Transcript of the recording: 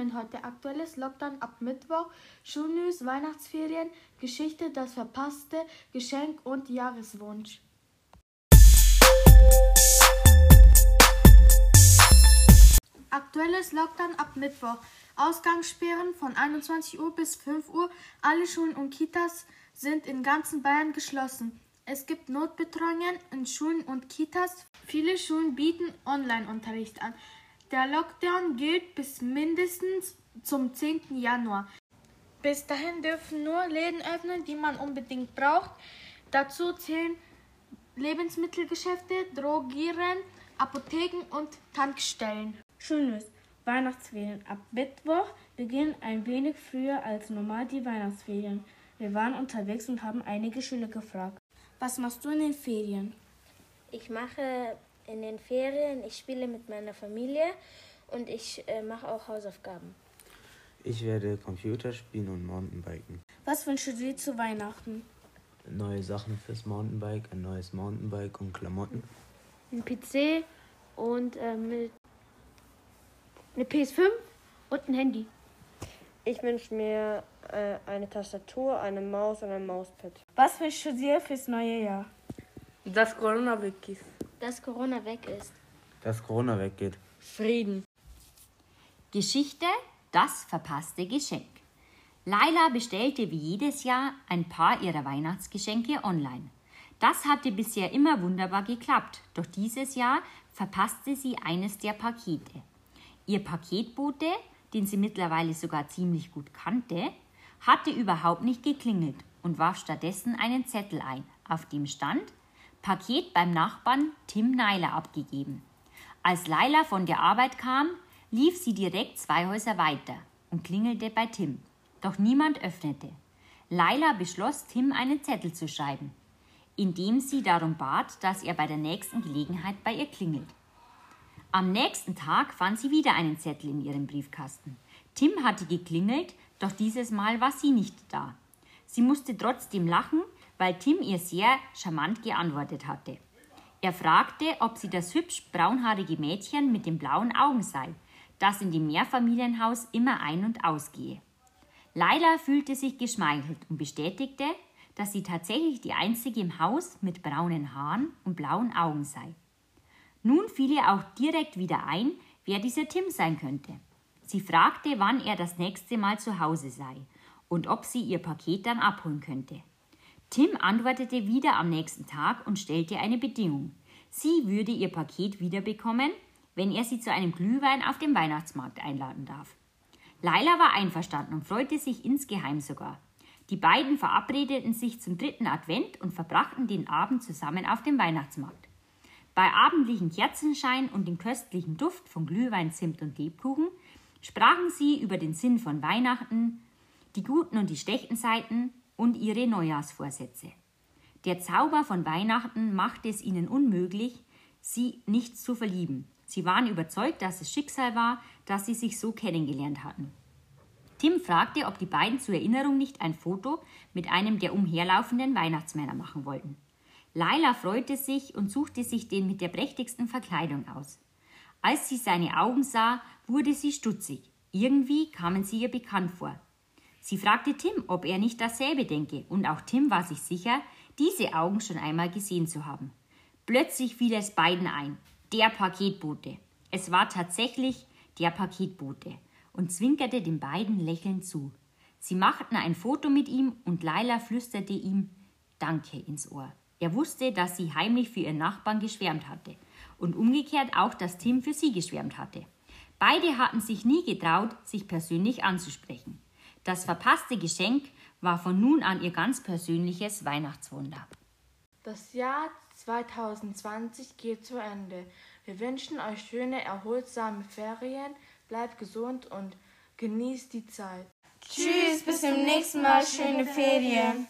Themen heute. Aktuelles Lockdown ab Mittwoch, Schulnews, Weihnachtsferien, Geschichte, das verpasste Geschenk und Jahreswunsch. Aktuelles Lockdown ab Mittwoch. Ausgangssperren von 21 Uhr bis 5 Uhr. Alle Schulen und Kitas sind in ganzen Bayern geschlossen. Es gibt Notbetreuungen in Schulen und Kitas. Viele Schulen bieten Online-Unterricht an. Der Lockdown gilt bis mindestens zum 10. Januar. Bis dahin dürfen nur Läden öffnen, die man unbedingt braucht. Dazu zählen Lebensmittelgeschäfte, Drogieren, Apotheken und Tankstellen. Schulnews. Weihnachtsferien. Ab Mittwoch beginnen ein wenig früher als normal die Weihnachtsferien. Wir waren unterwegs und haben einige Schüler gefragt. Was machst du in den Ferien? Ich mache in den Ferien, ich spiele mit meiner Familie und ich äh, mache auch Hausaufgaben. Ich werde Computer spielen und Mountainbiken. Was wünschst du dir zu Weihnachten? Neue Sachen fürs Mountainbike, ein neues Mountainbike und Klamotten. Ein PC und äh, mit eine PS5 und ein Handy. Ich wünsche mir äh, eine Tastatur, eine Maus und ein Mauspad. Was wünschst du dir fürs neue Jahr? Dass Corona weg ist. Dass Corona weg ist. Dass Corona weggeht. Frieden. Geschichte Das verpasste Geschenk. Laila bestellte wie jedes Jahr ein paar ihrer Weihnachtsgeschenke online. Das hatte bisher immer wunderbar geklappt, doch dieses Jahr verpasste sie eines der Pakete. Ihr Paketbote, den sie mittlerweile sogar ziemlich gut kannte, hatte überhaupt nicht geklingelt und warf stattdessen einen Zettel ein, auf dem stand Paket beim Nachbarn Tim Neiler abgegeben. Als Laila von der Arbeit kam, lief sie direkt zwei Häuser weiter und klingelte bei Tim. Doch niemand öffnete. Laila beschloss, Tim einen Zettel zu schreiben, indem sie darum bat, dass er bei der nächsten Gelegenheit bei ihr klingelt. Am nächsten Tag fand sie wieder einen Zettel in ihrem Briefkasten. Tim hatte geklingelt, doch dieses Mal war sie nicht da. Sie musste trotzdem lachen, weil Tim ihr sehr charmant geantwortet hatte. Er fragte, ob sie das hübsch braunhaarige Mädchen mit den blauen Augen sei, das in dem Mehrfamilienhaus immer ein- und ausgehe. Leila fühlte sich geschmeichelt und bestätigte, dass sie tatsächlich die einzige im Haus mit braunen Haaren und blauen Augen sei. Nun fiel ihr auch direkt wieder ein, wer dieser Tim sein könnte. Sie fragte, wann er das nächste Mal zu Hause sei und ob sie ihr Paket dann abholen könnte. Tim antwortete wieder am nächsten Tag und stellte eine Bedingung. Sie würde ihr Paket wiederbekommen, wenn er sie zu einem Glühwein auf dem Weihnachtsmarkt einladen darf. Laila war einverstanden und freute sich insgeheim sogar. Die beiden verabredeten sich zum dritten Advent und verbrachten den Abend zusammen auf dem Weihnachtsmarkt. Bei abendlichem Kerzenschein und dem köstlichen Duft von Glühwein, Zimt und Lebkuchen sprachen sie über den Sinn von Weihnachten, die guten und die schlechten Seiten und ihre Neujahrsvorsätze. Der Zauber von Weihnachten machte es ihnen unmöglich, sie nicht zu verlieben. Sie waren überzeugt, dass es Schicksal war, dass sie sich so kennengelernt hatten. Tim fragte, ob die beiden zur Erinnerung nicht ein Foto mit einem der umherlaufenden Weihnachtsmänner machen wollten. Laila freute sich und suchte sich den mit der prächtigsten Verkleidung aus. Als sie seine Augen sah, wurde sie stutzig. Irgendwie kamen sie ihr bekannt vor. Sie fragte Tim, ob er nicht dasselbe denke, und auch Tim war sich sicher, diese Augen schon einmal gesehen zu haben. Plötzlich fiel es beiden ein. Der Paketbote. Es war tatsächlich der Paketbote und zwinkerte den beiden lächelnd zu. Sie machten ein Foto mit ihm und Laila flüsterte ihm Danke ins Ohr. Er wusste, dass sie heimlich für ihren Nachbarn geschwärmt hatte und umgekehrt auch, dass Tim für sie geschwärmt hatte. Beide hatten sich nie getraut, sich persönlich anzusprechen. Das verpasste Geschenk war von nun an ihr ganz persönliches Weihnachtswunder. Das Jahr 2020 geht zu Ende. Wir wünschen euch schöne, erholsame Ferien, bleibt gesund und genießt die Zeit. Tschüss, bis zum nächsten Mal, schöne Ferien.